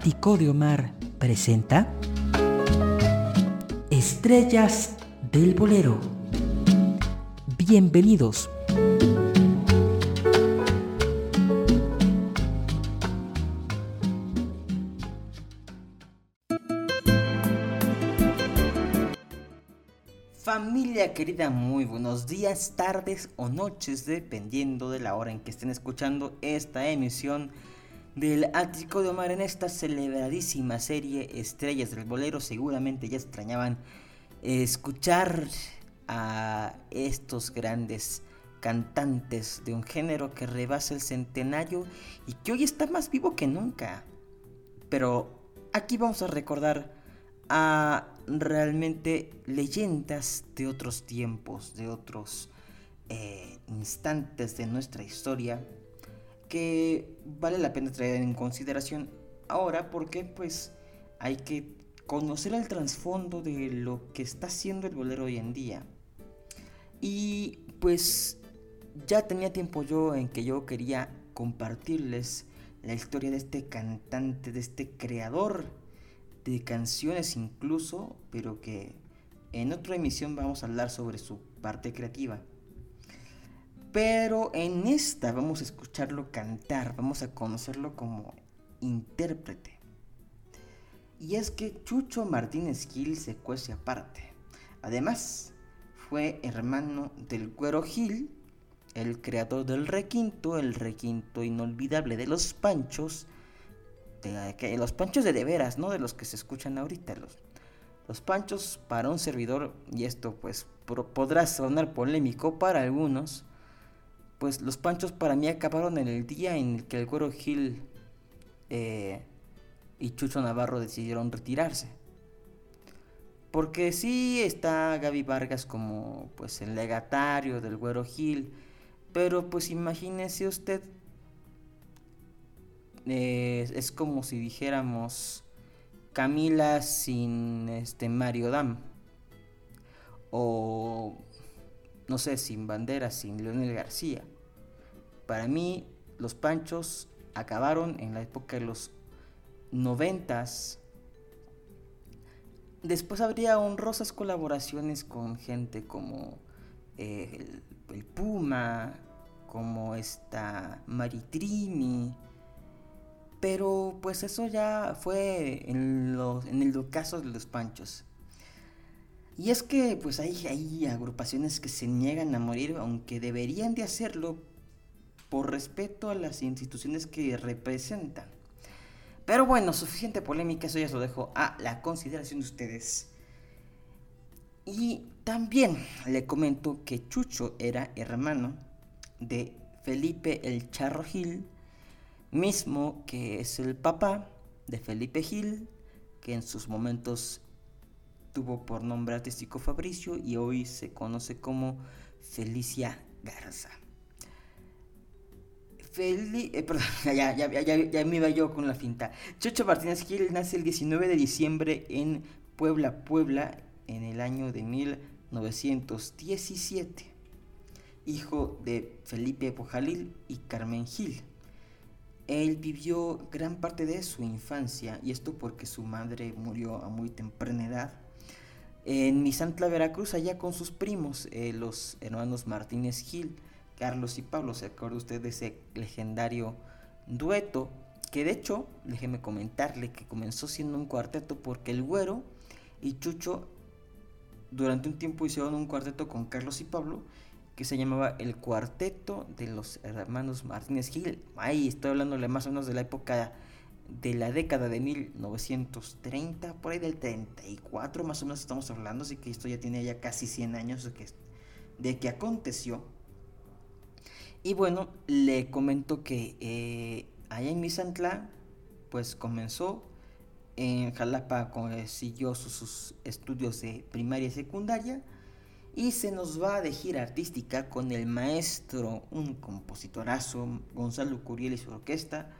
Ático de Omar presenta Estrellas del Bolero. Bienvenidos. Familia querida, muy buenos días, tardes o noches, dependiendo de la hora en que estén escuchando esta emisión del Ático de Omar en esta celebradísima serie Estrellas del Bolero. Seguramente ya extrañaban escuchar a estos grandes cantantes de un género que rebasa el centenario y que hoy está más vivo que nunca. Pero aquí vamos a recordar a realmente leyendas de otros tiempos, de otros eh, instantes de nuestra historia que vale la pena traer en consideración ahora porque pues hay que conocer el trasfondo de lo que está haciendo el bolero hoy en día. Y pues ya tenía tiempo yo en que yo quería compartirles la historia de este cantante, de este creador de canciones incluso, pero que en otra emisión vamos a hablar sobre su parte creativa. Pero en esta vamos a escucharlo cantar, vamos a conocerlo como intérprete. Y es que Chucho Martínez Gil se cuece aparte. Además, fue hermano del Güero Gil, el creador del requinto, el requinto inolvidable de los Panchos, que los panchos de de veras, ¿no? De los que se escuchan ahorita. Los, los panchos para un servidor, y esto pues podrá sonar polémico para algunos, pues los panchos para mí acabaron en el día en el que el Güero Gil eh, y Chucho Navarro decidieron retirarse. Porque sí está Gaby Vargas como pues el legatario del Güero Gil, pero pues imagínese usted es como si dijéramos Camila sin este Mario Dam. O no sé, sin Bandera, sin Leonel García. Para mí, los Panchos acabaron en la época de los noventas. Después habría honrosas colaboraciones con gente como eh, el, Puma, como esta Maritrini pero pues eso ya fue en, los, en el caso de los panchos. Y es que pues hay, hay agrupaciones que se niegan a morir, aunque deberían de hacerlo por respeto a las instituciones que representan. Pero bueno, suficiente polémica, eso ya se lo dejo a la consideración de ustedes. Y también le comento que Chucho era hermano de Felipe el Charro Gil, mismo que es el papá de Felipe Gil, que en sus momentos tuvo por nombre artístico Fabricio y hoy se conoce como Felicia Garza. Eh, perdón, ya, ya, ya, ya, me iba yo con la finta. Chocho Martínez Gil nace el 19 de diciembre en Puebla, Puebla, en el año de 1917. Hijo de Felipe Pojalil y Carmen Gil. Él vivió gran parte de su infancia, y esto porque su madre murió a muy temprana edad, en Misantla, Veracruz, allá con sus primos, eh, los hermanos Martínez Gil, Carlos y Pablo. ¿Se acuerda usted de ese legendario dueto? Que de hecho, déjeme comentarle que comenzó siendo un cuarteto porque el güero y Chucho durante un tiempo hicieron un cuarteto con Carlos y Pablo que se llamaba El Cuarteto de los Hermanos Martínez Gil. Ahí estoy hablándole más o menos de la época de la década de 1930, por ahí del 34 más o menos estamos hablando, así que esto ya tiene ya casi 100 años de que, de que aconteció. Y bueno, le comento que eh, allá en Misantla, pues comenzó en Jalapa, siguió sus estudios de primaria y secundaria y se nos va de gira artística con el maestro, un compositorazo, Gonzalo Curiel y su orquesta,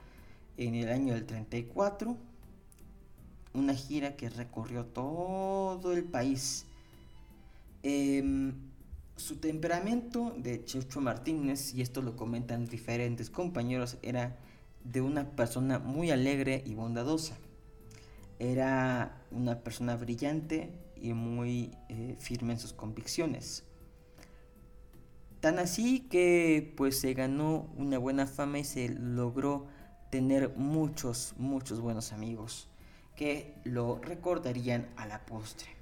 en el año del 34. Una gira que recorrió todo el país. Em, su temperamento de Checho Martínez, y esto lo comentan diferentes compañeros, era de una persona muy alegre y bondadosa. Era una persona brillante y muy eh, firme en sus convicciones. Tan así que pues se ganó una buena fama y se logró tener muchos, muchos buenos amigos que lo recordarían a la postre.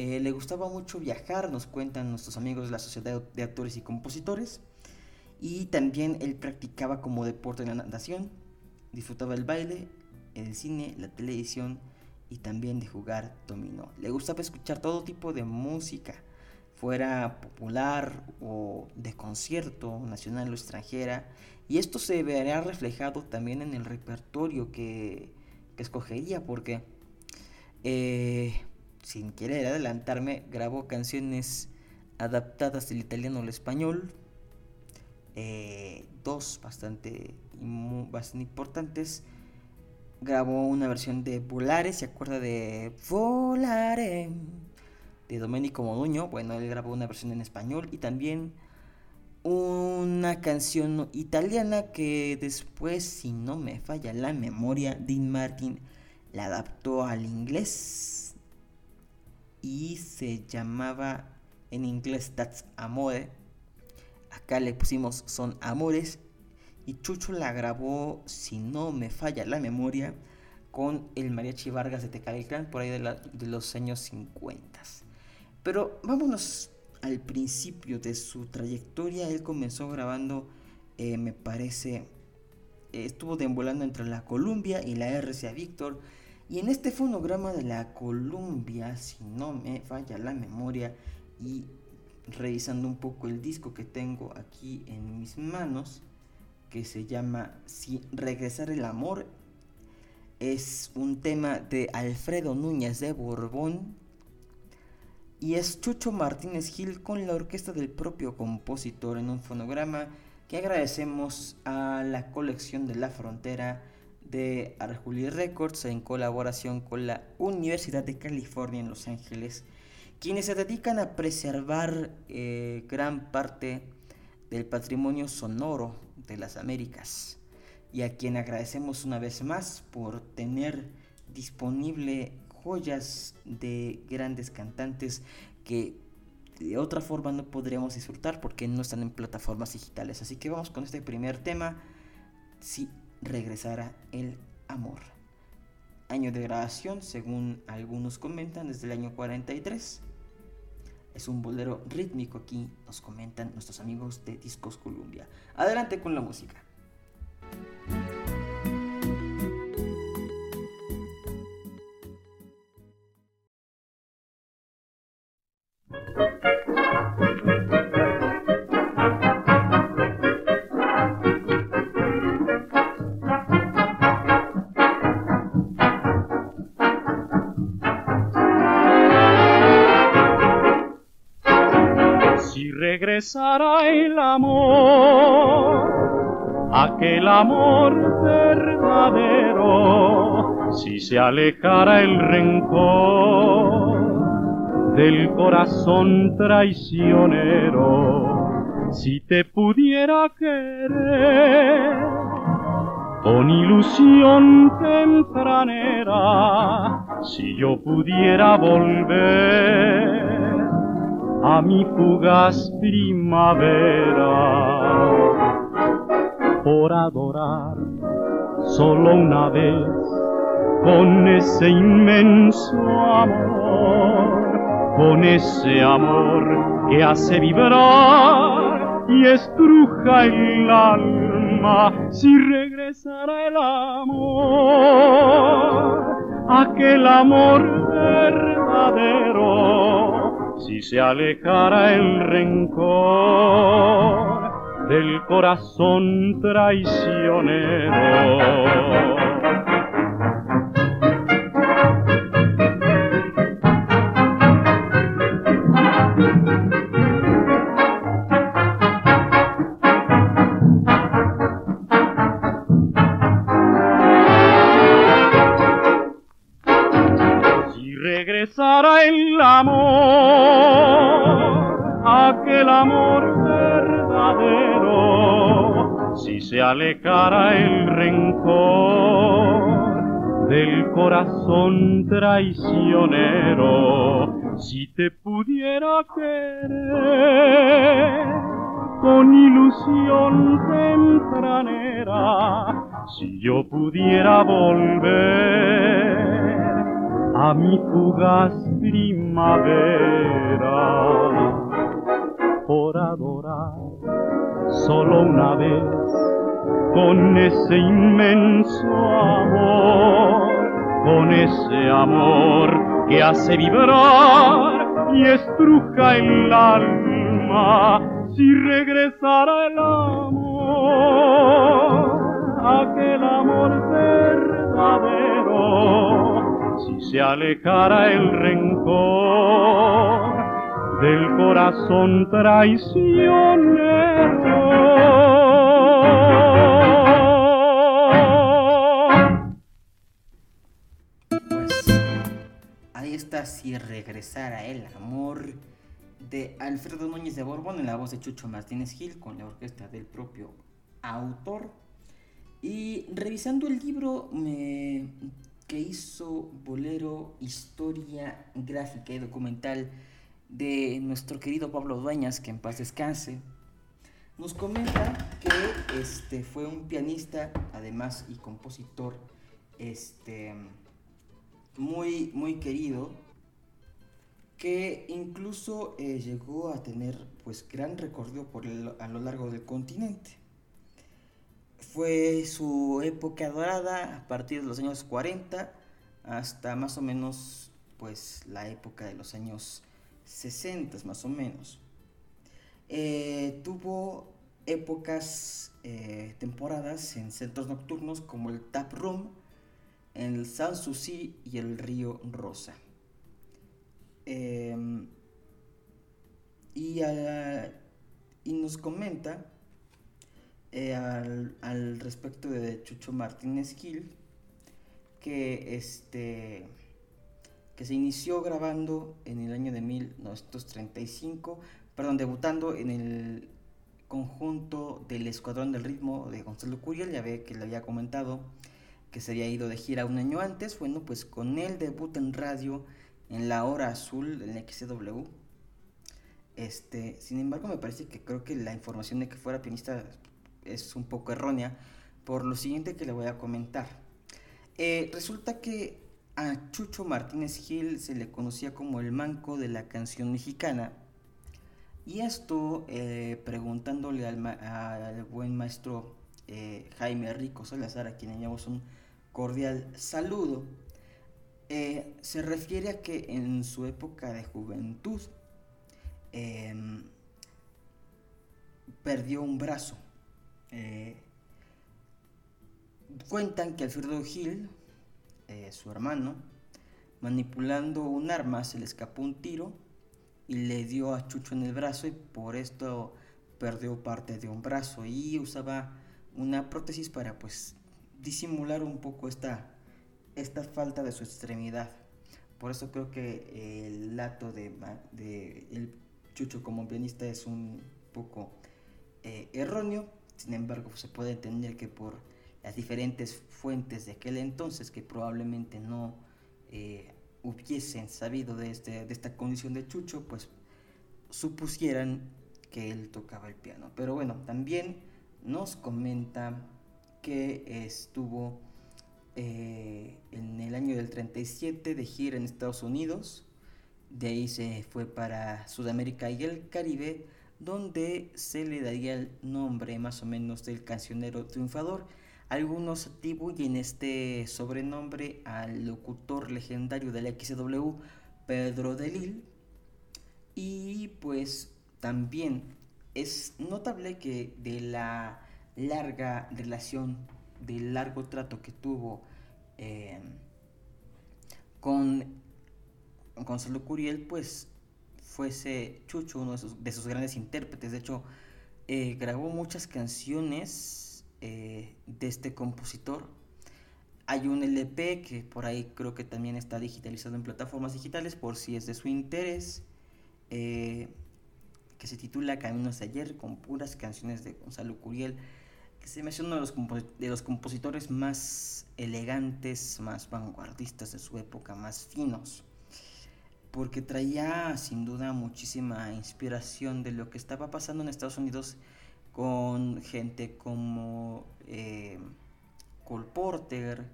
Eh, le gustaba mucho viajar, nos cuentan nuestros amigos de la Sociedad de Actores y Compositores. Y también él practicaba como deporte la natación, disfrutaba el baile, el cine, la televisión y también de jugar dominó. Le gustaba escuchar todo tipo de música, fuera popular o de concierto, nacional o extranjera. Y esto se verá reflejado también en el repertorio que, escogería, porque eh, sin querer adelantarme, grabó canciones adaptadas del italiano al español, eh, dos bastante, bastante importantes. Grabó una versión de Volare, ¿se acuerda de Volare? De Domenico Moduño. Bueno, él grabó una versión en español y también una canción italiana que después, si no me falla la memoria, Dean Martin la adaptó al inglés y se llamaba en inglés That's Amore. Acá le pusimos Son Amores y Chucho la grabó, si no me falla la memoria, con el Mariachi Vargas de Tecalitlán por ahí de, los años 50. Pero vámonos al principio de su trayectoria. Él comenzó grabando, eh, me parece, estuvo deambulando entre la Columbia y la RCA Víctor y en este fonograma de la Columbia, si no me falla la memoria, y revisando un poco el disco que tengo aquí en mis manos, que se llama Si regresar el amor, es un tema de Alfredo Núñez de Borbón y es Chucho Martínez Gil con la orquesta del propio compositor en un fonograma que agradecemos a la colección de la frontera de Arjuli Records en colaboración con la Universidad de California en Los Ángeles, quienes se dedican a preservar eh, gran parte del patrimonio sonoro de las Américas y a quien agradecemos una vez más por tener disponible joyas de grandes cantantes que de otra forma no podríamos disfrutar porque no están en plataformas digitales. Así que vamos con este primer tema. Si regresara el amor. Año de grabación, según algunos comentan, desde el año 43. Es un bolero rítmico aquí, nos comentan nuestros amigos de Discos Columbia. Adelante con la música. Aquel amor verdadero, si se alejara el rencor del corazón traicionero, si te pudiera querer con ilusión tempranera, si yo pudiera volver a mi fugaz primavera por adorar solo una vez con ese inmenso amor, con ese amor que hace vibrar y estruja el alma si regresara el amor, aquel amor verdadero si se alejara el rencor del corazón traicionero. Alejara el rencor del corazón traicionero. Si te pudiera querer con ilusión tempranera, si yo pudiera volver a mi fugaz primavera por adorar solo una vez con ese inmenso amor, con ese amor que hace vibrar y estruja el alma si regresara el amor, aquel amor verdadero, si se alejara el rencor del corazón traicionero. Si regresara el amor de Alfredo Núñez de Borbón en la voz de Chucho Martínez Gil con la orquesta del propio autor. Y revisando el libro me- que hizo Bolero, Historia Gráfica y Documental de nuestro querido Pablo Dueñas, que en paz descanse, nos comenta que este, fue un pianista, además, y compositor este, muy, muy querido, que incluso eh, llegó a tener pues gran recorrido por el- a lo largo del continente. Fue su época dorada a partir de los años 40 hasta más o menos pues la época de los años 60 más o menos. Eh, tuvo épocas, eh, temporadas en centros nocturnos como el Tap Room, el Sanssouci y el Río Rosa. Em, y, y nos comenta eh, al, al respecto de Chucho Martínez Gil que este que se inició grabando en el año de 1935, perdón, debutando en el conjunto del Escuadrón del Ritmo de Gonzalo Curiel, ya ve que le había comentado que se había ido de gira un año antes, bueno, pues con él debuta en radio en la hora azul del XCW. Este, sin embargo, me parece que creo que la información de que fuera pianista es un poco errónea por lo siguiente que le voy a comentar. Eh, resulta que a Chucho Martínez Gil se le conocía como el manco de la canción mexicana. Y esto eh, preguntándole al, al buen maestro eh, Jaime Rico Salazar, a quien le damos un cordial saludo, eh, se refiere a que en su época de juventud em, perdió un brazo. Eh, cuentan que Alfredo Gil, eh, su hermano, manipulando un arma se le escapó un tiro y le dio a Chucho en el brazo y por esto perdió parte de un brazo y usaba una prótesis para pues disimular un poco esta, esta falta de su extremidad. Por eso creo que el lato de, el Chucho como pianista es un poco eh, erróneo. Sin embargo, se puede entender que por las diferentes fuentes de aquel entonces que probablemente no eh, hubiesen sabido de, este, de esta condición de Chucho, pues supusieran que él tocaba el piano. Pero bueno, también nos comenta que estuvo eh, en el año del 37 de gira en Estados Unidos. De ahí se fue para Sudamérica y el Caribe, donde se le daría el nombre más o menos del cancionero triunfador. Algunos atribuyen este sobrenombre al locutor legendario de la XW, Pedro de Lille. Y pues también es notable que de la larga relación, del largo trato que tuvo eh, con Gonzalo Curiel, pues fuese Chucho uno de sus, de sus grandes intérpretes. De hecho, eh, grabó muchas canciones eh, de este compositor. Hay un LP que por ahí creo que también está digitalizado en plataformas digitales por si es de su interés, eh, que se titula Caminos de ayer con puras canciones de Gonzalo Curiel. Se me hace uno de los, compositores más elegantes, más vanguardistas de su época, más finos, porque traía sin duda muchísima inspiración de lo que estaba pasando en Estados Unidos con gente como eh, Cole Porter,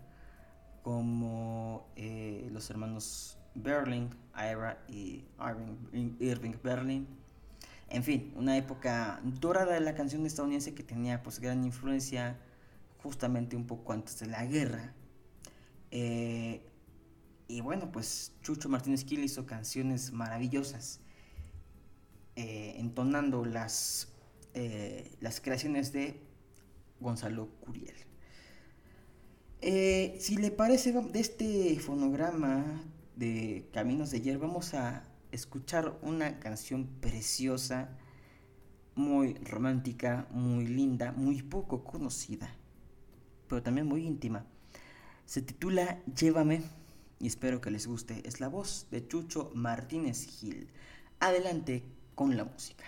como eh, los hermanos Berlin, Ira y Irving Berlin. En fin, una época dorada de la canción estadounidense que tenía pues gran influencia justamente un poco antes de la guerra. Eh, y bueno, pues Chucho Martínez Gil hizo canciones maravillosas, eh, entonando las, eh, las creaciones de Gonzalo Curiel. si le parece, de este fonograma de Caminos de Ayer, vamos a escuchar una canción preciosa, muy romántica, muy linda, muy poco conocida, pero también muy íntima. Se titula Llévame y espero que les guste. Es la voz de Chucho Martínez Gil. Adelante con la música.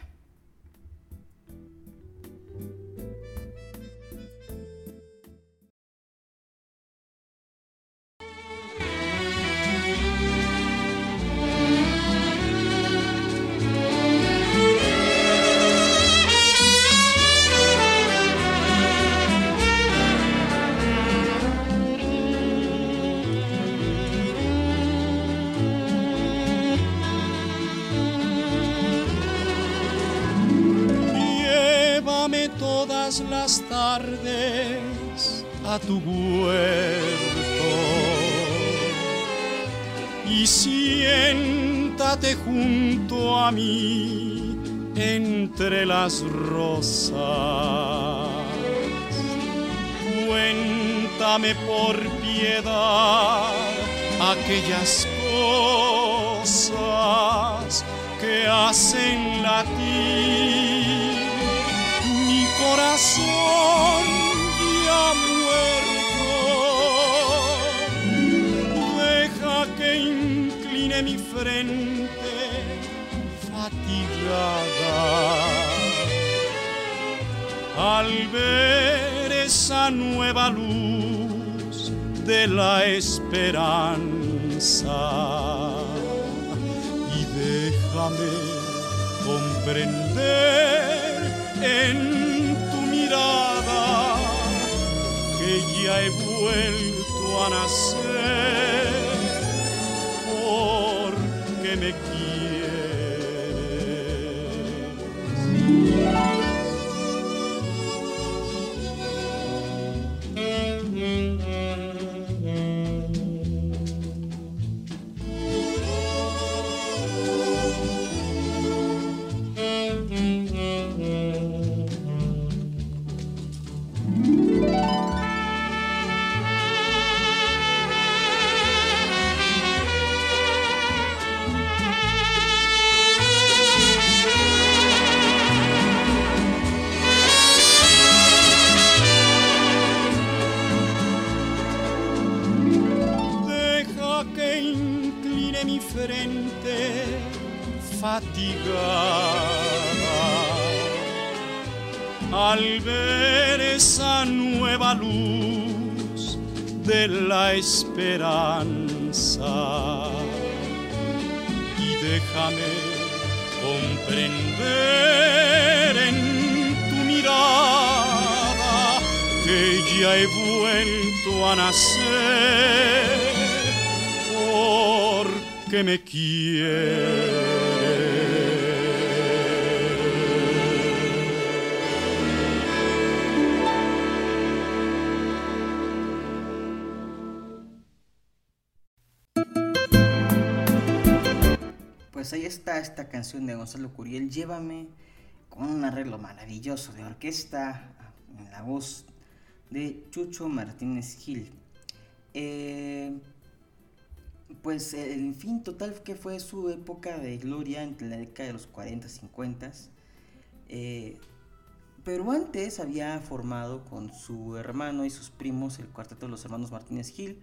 Rosas. Cuéntame por piedad aquellas cosas que hacen latir mi corazón ya muerto. Deja que incline mi frente al ver esa nueva luz de la esperanza. Y déjame comprender en tu mirada que ya he vuelto a nacer porque me esperanza y déjame comprender en tu mirada que ya he vuelto a nacer porque me quieres pues ahí está esta canción de Gonzalo Curiel, Llévame, con un arreglo maravilloso de orquesta, en la voz de Chucho Martínez Gil. Eh, pues el fin total que fue su época de gloria entre la década de los 40 y 50. Eh, pero antes había formado con su hermano y sus primos el cuarteto de los hermanos Martínez Gil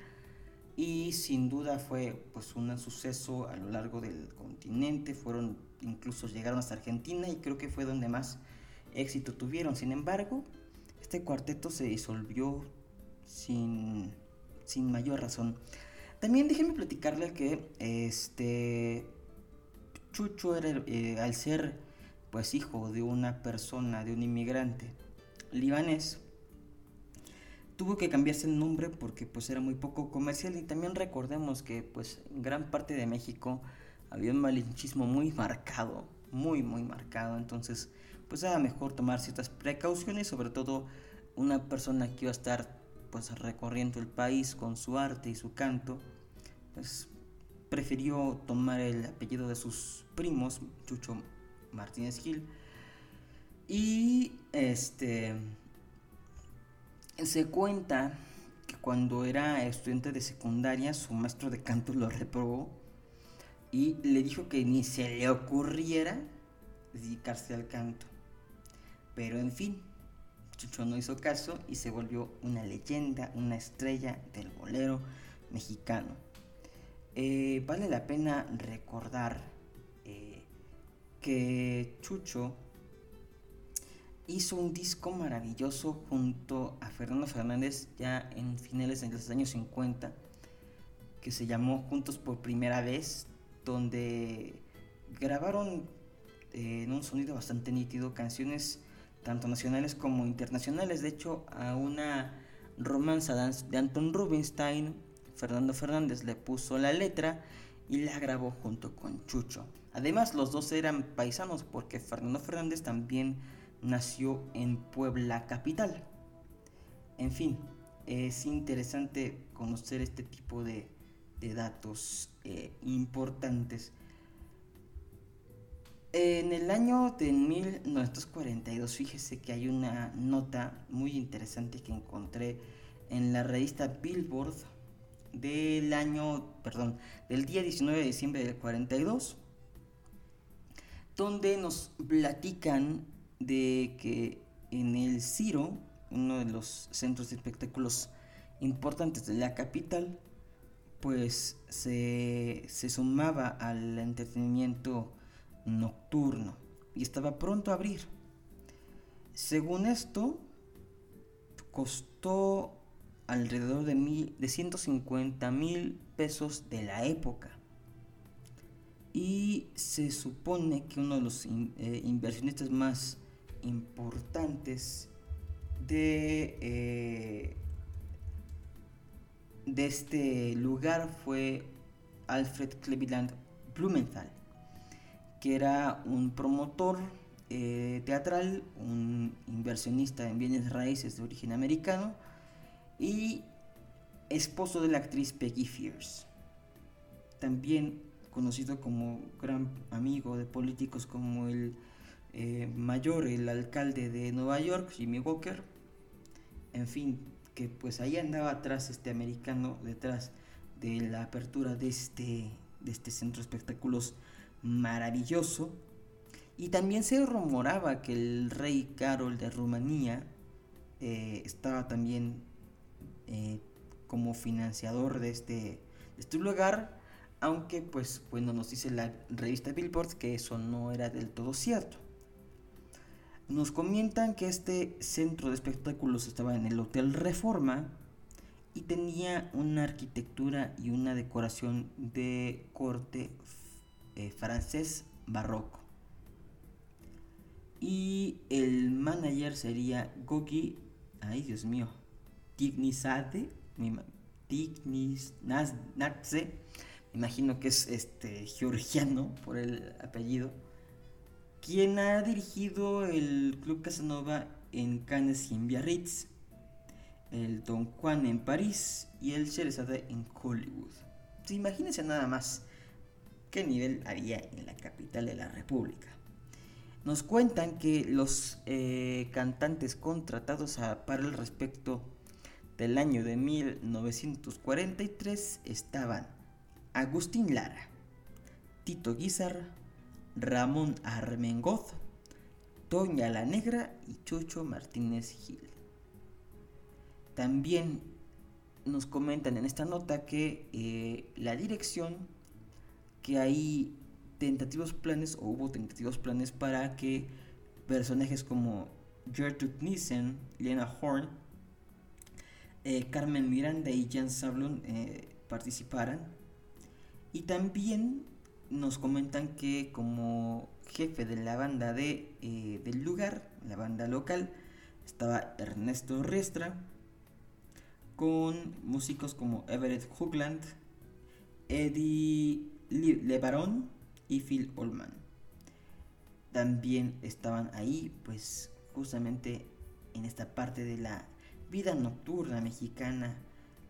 y sin duda fue pues un suceso a lo largo del continente, fueron incluso llegaron hasta Argentina y creo que fue donde más éxito tuvieron. Sin embargo, Este cuarteto se disolvió sin, sin mayor razón. También déjenme platicarle que este Chucho era, eh, al ser pues hijo de una persona, de un inmigrante libanés, tuvo que cambiarse el nombre porque pues era muy poco comercial y también recordemos que pues en gran parte de México había un malinchismo muy marcado, muy muy marcado, entonces pues era mejor tomar ciertas precauciones, sobre todo una persona que iba a estar pues recorriendo el país con su arte y su canto, pues prefirió tomar el apellido de sus primos, Chucho Martínez Gil. Y este se cuenta que cuando era estudiante de secundaria, su maestro de canto lo reprobó y le dijo que ni se le ocurriera dedicarse al canto. Pero en fin, Chucho no hizo caso y se volvió una leyenda, una estrella del bolero mexicano. Eh, vale la pena recordar eh, que Chucho hizo un disco maravilloso junto a Fernando Fernández ya en finales de los años 50 que se llamó Juntos por primera vez donde grabaron eh, en un sonido bastante nítido canciones tanto nacionales como internacionales. De hecho a una romanza de Anton Rubinstein Fernando Fernández le puso la letra y la grabó junto con Chucho. Además los dos eran paisanos porque Fernando Fernández también nació en Puebla capital. En fin, es interesante conocer este tipo de, datos eh, importantes. En el año de 1942, fíjese que hay una nota muy interesante que encontré en la revista Billboard del año, perdón, del día 19 de diciembre del 42, donde nos platican de que en el Ciro, uno de los centros de espectáculos importantes de la capital, pues se, sumaba al entretenimiento nocturno y estaba pronto a abrir. Según esto, costó alrededor de, mil, de 150 mil pesos de la época. Y se supone que uno de los eh, inversionistas más importantes de, eh, de este lugar fue Alfred Cleveland Blumenthal, que era un promotor eh, teatral, un inversionista en bienes raíces de origen americano y esposo de la actriz Peggy Fierce. También conocido como gran amigo de políticos como el eh, mayor, el alcalde de Nueva York, Jimmy Walker. En fin, que pues ahí andaba atrás este americano, detrás de la apertura de este, de este centro de espectáculos maravilloso. Y también se rumoraba que el rey Carol de Rumanía eh, estaba también eh, como financiador de este, de este lugar, aunque pues bueno nos dice la revista Billboard que eso no era del todo cierto. Nos comentan que este centro de espectáculos estaba en el Hotel Reforma y tenía una arquitectura y una decoración de corte eh, francés barroco. Y el manager sería Gogi, ay Dios mío, Tignizade, me imagino que es este georgiano por el apellido quien ha dirigido el Club Casanova en Cannes y en Biarritz, el Don Juan en París y el Sherazade en Hollywood. imagínense nada más qué nivel había en la capital de la República. Nos cuentan que los eh, cantantes contratados para el respecto del año de 1943 estaban Agustín Lara, Tito Guizar, Ramón Armengoz, Toña la Negra y Chucho Martínez Gil. También nos comentan en esta nota que eh, la dirección, que hay tentativos planes o hubo tentativos planes para que personajes como Gertrude Nissen, Lena Horn, eh, Carmen Miranda y Jan Sablon eh, participaran. Y también nos comentan que como jefe de la banda de, eh, del lugar, la banda local, estaba Ernesto Restra, con músicos como Everett Hoogland, Eddie LeBaron y Phil Allman. También estaban ahí, pues justamente en esta parte de la vida nocturna mexicana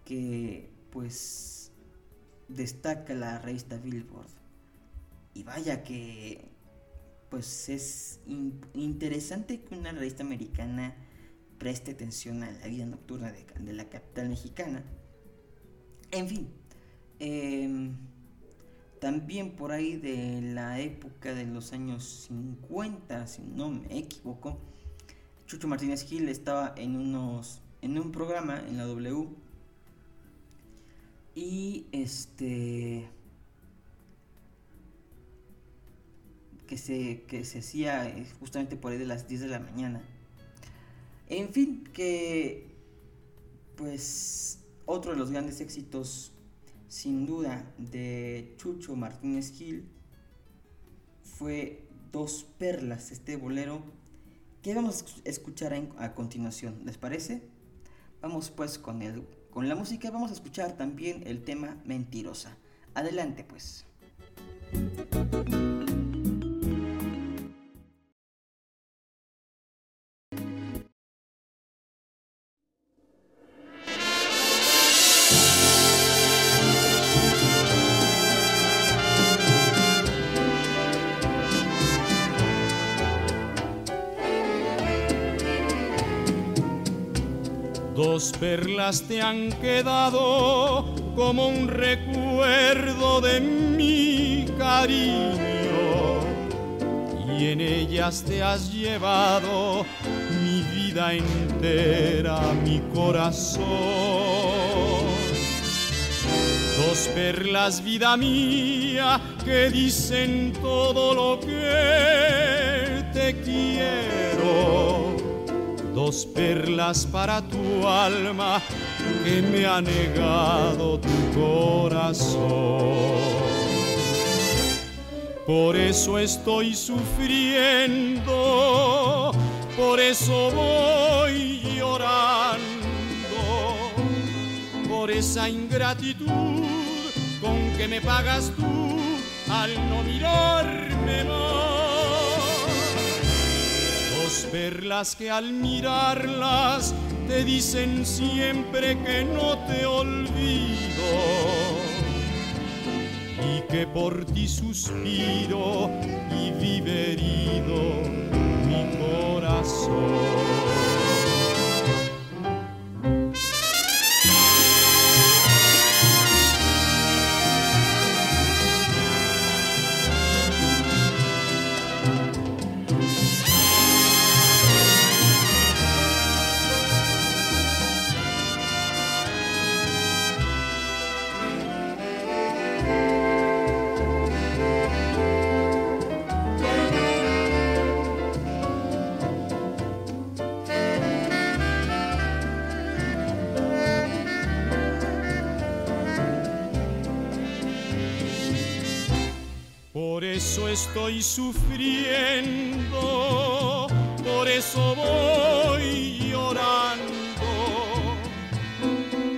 que pues destaca la revista Billboard. Y vaya que pues es interesante que una revista americana preste atención a la vida nocturna de, la capital mexicana. En fin, em, también por ahí de la época de los años 50, si no me equivoco, Chucho Martínez Gil estaba en unos en un programa en la W y este que se, que se hacía eh, justamente por ahí de las 10 de la mañana. En fin, que pues otro de los grandes éxitos sin duda de Chucho Martínez Gil fue Dos Perlas, este bolero que vamos a escuchar a continuación, ¿les parece? Vamos pues con, el, con la música vamos a escuchar también el tema Mentirosa. Adelante pues. Dos perlas te han quedado como un recuerdo de mi cariño y en ellas te has llevado mi vida entera, mi corazón. Dos perlas, vida mía, que dicen todo lo que te quiero dos perlas para tu alma que me ha negado tu corazón. Por eso estoy sufriendo, por eso voy llorando, por esa ingratitud con que me pagas tú al no mirarme más perlas que al mirarlas te dicen siempre que no te olvido y que por ti suspiro y vive herido mi corazón. Estoy sufriendo, por eso voy llorando,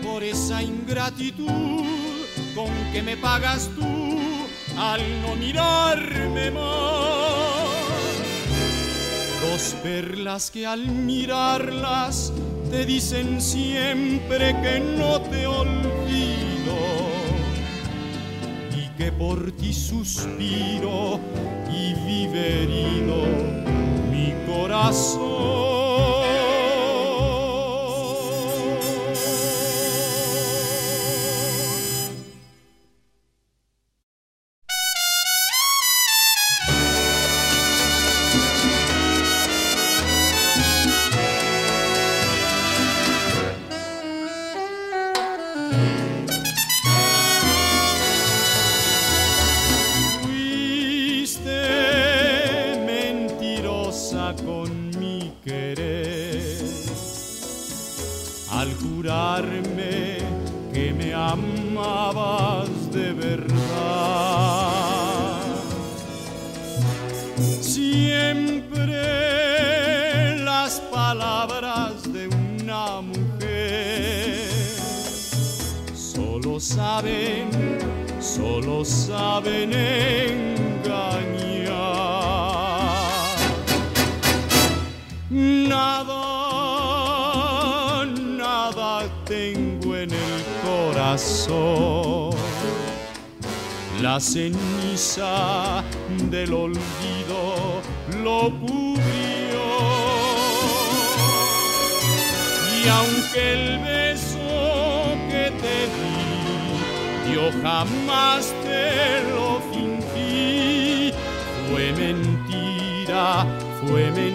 por esa ingratitud con que me pagas tú al no mirarme más. Dos perlas que al mirarlas te dicen siempre que no te olvido que por ti suspiro herido mi corazón.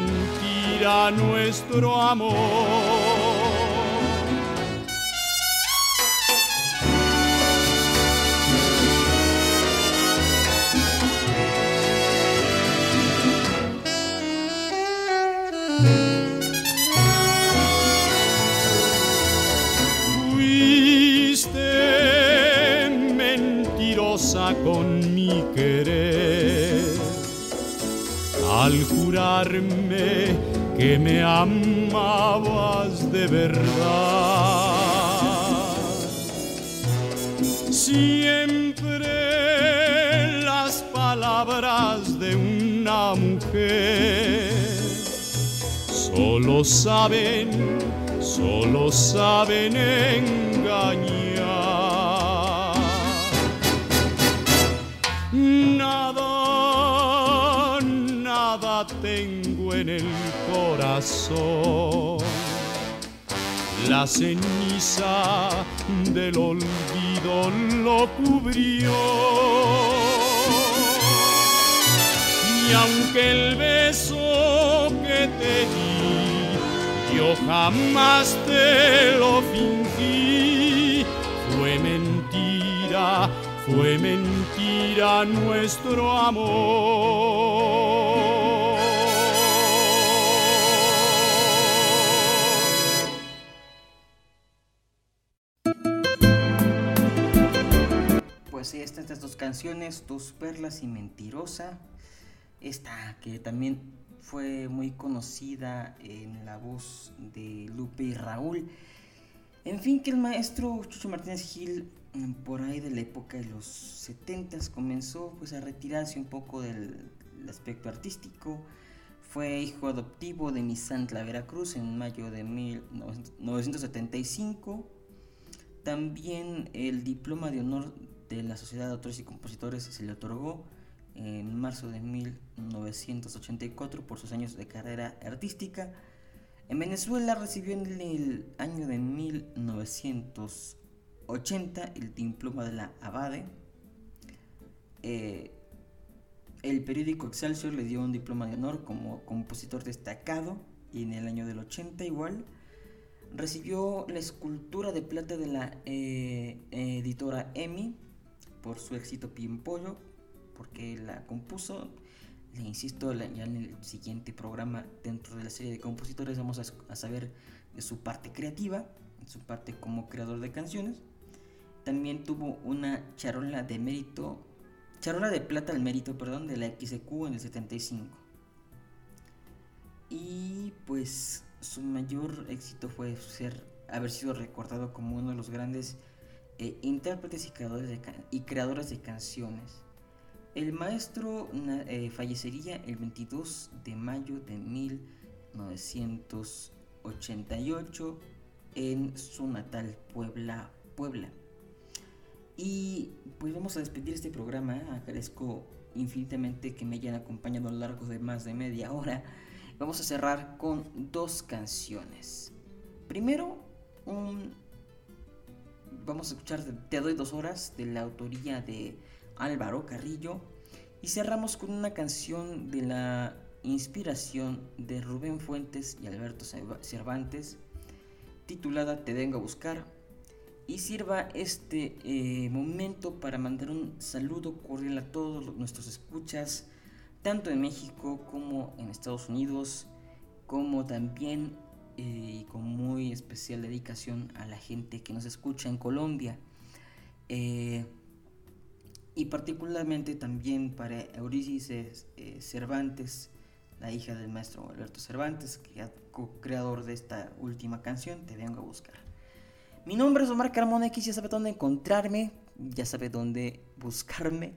Mentira nuestro amor. Que me amabas de verdad. Siempre las palabras de una mujer solo saben, solo saben engañar. Tengo en el corazón. La ceniza del olvido lo cubrió. Y aunque el beso que te di, yo jamás te lo fingí, fue mentira, fue mentira nuestro amor. Canciones, Dos Perlas y Mentirosa. Esta que también fue muy conocida en la voz de Lupe y Raúl. En fin, que el maestro Chucho Martínez Gil, mm, por ahí de la época de los 70 comenzó pues a retirarse un poco del, aspecto artístico. Fue hijo adoptivo de Misantla Veracruz en mayo de 1975. También el diploma de honor de la Sociedad de Autores y Compositores se le otorgó en marzo de 1984 por sus años de carrera artística. En Venezuela recibió en el año de 1980 el diploma de la Abade. Eh, el periódico Excelsior le dio un diploma de honor como compositor destacado y en el año del 80 igual recibió la escultura de plata de la eh, editora EMI por su éxito Pollo, porque la compuso. Le insisto, ya en el siguiente programa dentro de la serie de compositores vamos a, saber de su parte creativa, su parte como creador de canciones. También tuvo una charola de mérito, charola de plata al mérito, perdón, de la XQ en el 75. Y pues su mayor éxito fue ser, haber sido recordado como uno de los grandes eh, intérpretes y creadores, de canciones. El maestro eh, fallecería el 22 de mayo de 1988 en su natal Puebla, Puebla. Y pues vamos a despedir este programa. Agradezco infinitamente que me hayan acompañado a lo largo de más de media hora. Vamos a cerrar con dos canciones. Primero, un vamos a escuchar Te doy dos horas de la autoría de Álvaro Carrillo. Y cerramos con una canción de la inspiración de Rubén Fuentes y Alberto Cervantes titulada Te vengo a buscar. Y sirva este eh, momento para mandar un saludo cordial a todos nuestros escuchas tanto en México como en Estados Unidos como también y con muy especial dedicación a la gente que nos escucha en Colombia. Eh, y particularmente también para Eurídice eh, Cervantes, la hija del maestro Alberto Cervantes, que es co-creador de esta última canción, Te vengo a buscar. Mi nombre es Omar Carmona X, ya sabe dónde encontrarme, ya sabe dónde buscarme.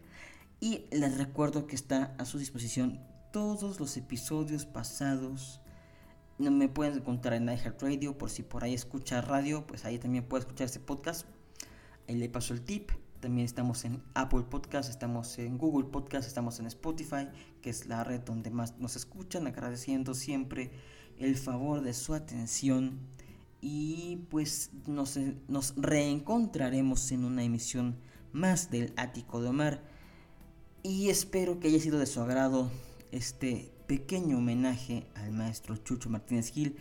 Y les recuerdo que está a su disposición todos los episodios pasados. No me pueden encontrar en Radio por si por ahí escucha radio, pues ahí también puede escuchar este podcast. Ahí le paso el tip. También estamos en Apple Podcast, estamos en Google Podcast, estamos en Spotify, que es la red donde más nos escuchan, agradeciendo siempre el favor de su atención. Y pues nos, nos reencontraremos en una emisión más del Ático de Omar. Y espero que haya sido de su agrado este pequeño homenaje al maestro Chucho Martínez Gil.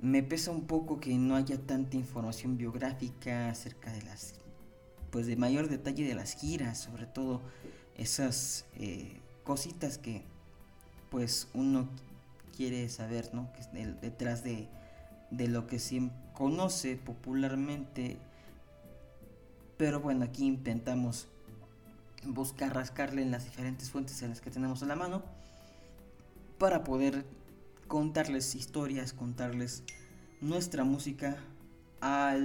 Me pesa un poco que no haya tanta información biográfica acerca de las, pues de mayor detalle de las giras, sobre todo esas eh, cositas que pues uno quiere saber, ¿no? Que es detrás de, de lo que se conoce popularmente. Pero bueno, aquí intentamos buscar rascarle en las diferentes fuentes en las que tenemos a la mano para poder contarles historias, contarles nuestra música a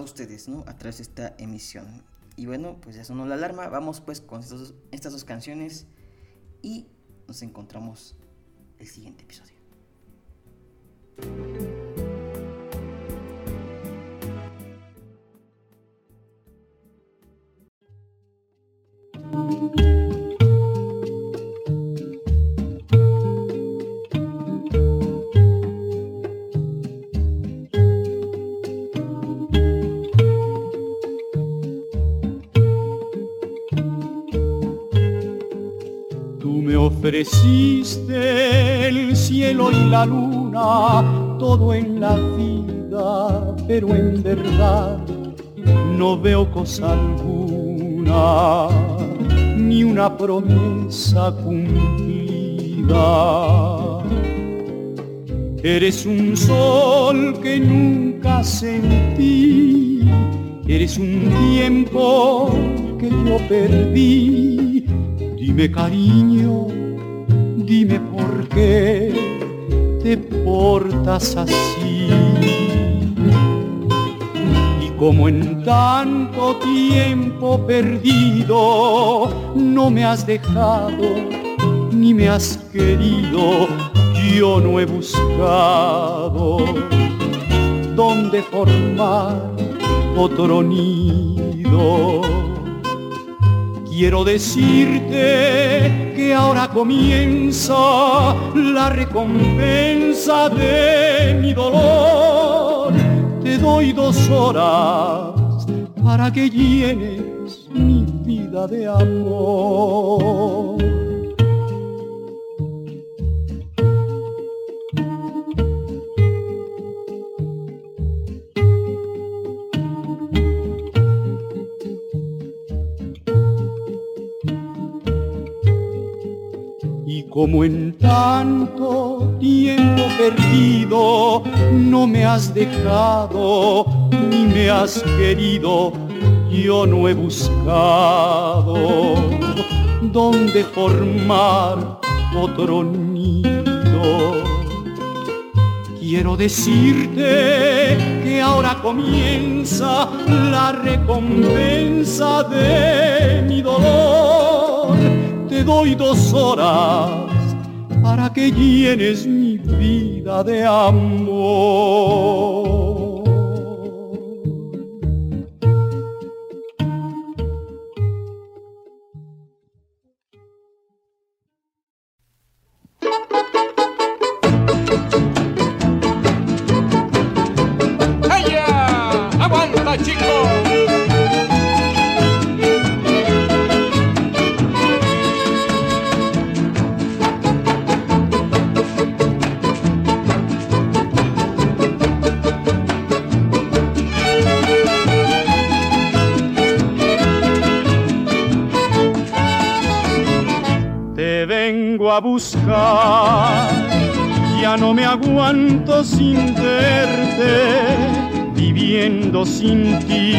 ustedes, ¿no? A través de esta emisión. Y bueno, pues ya sonó la alarma. Vamos pues con estas dos canciones y nos encontramos el siguiente episodio. Ofreciste el cielo y la luna, todo en la vida, pero en verdad no veo cosa alguna, ni una promesa cumplida. Eres un sol que nunca sentí, eres un tiempo que yo perdí. Dime cariño, qué te portas así. Y como en tanto tiempo perdido no me has dejado ni me has querido, yo no he buscado dónde formar otro nido. Quiero decirte que ahora comienza la recompensa de mi dolor. Te doy dos horas para que llenes mi vida de amor. Como en tanto tiempo perdido no me has dejado ni me has querido, yo no he buscado donde formar otro nido. Quiero decirte que ahora comienza la recompensa de mi dolor. Te doy dos horas para que llenes mi vida de amor. Sin verte, viviendo sin ti,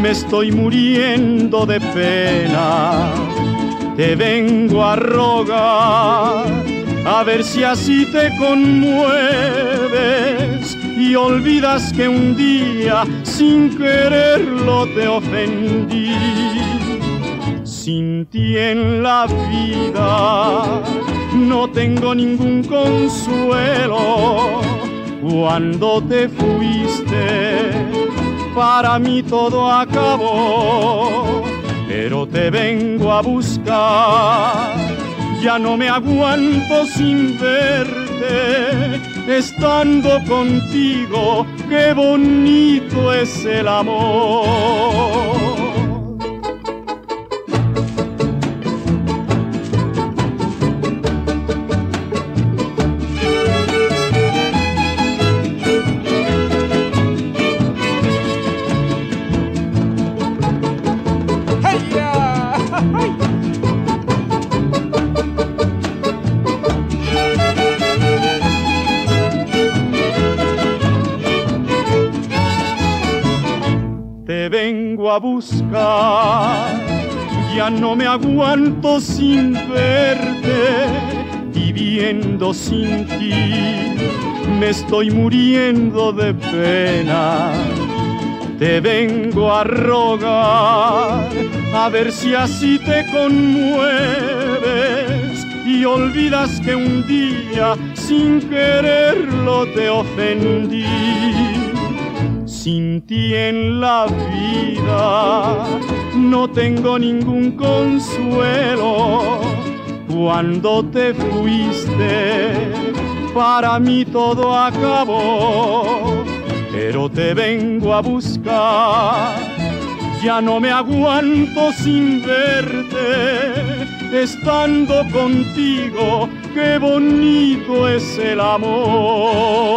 me estoy muriendo de pena. Te vengo a rogar, a ver si así te conmueves y olvidas que un día sin quererlo te ofendí. Sin ti en la vida no tengo ningún consuelo. Cuando te fuiste, para mí todo acabó, pero te vengo a buscar. Ya no me aguanto sin verte, estando contigo, qué bonito es el amor. No me aguanto sin verte, viviendo sin ti. Me estoy muriendo de pena. Te vengo a rogar, a ver si así te conmueves y olvidas que un día sin quererlo te ofendí sin ti en la vida no tengo ningún consuelo. Cuando te fuiste, para mí todo acabó, pero te vengo a buscar. Ya no me aguanto sin verte, estando contigo, qué bonito es el amor.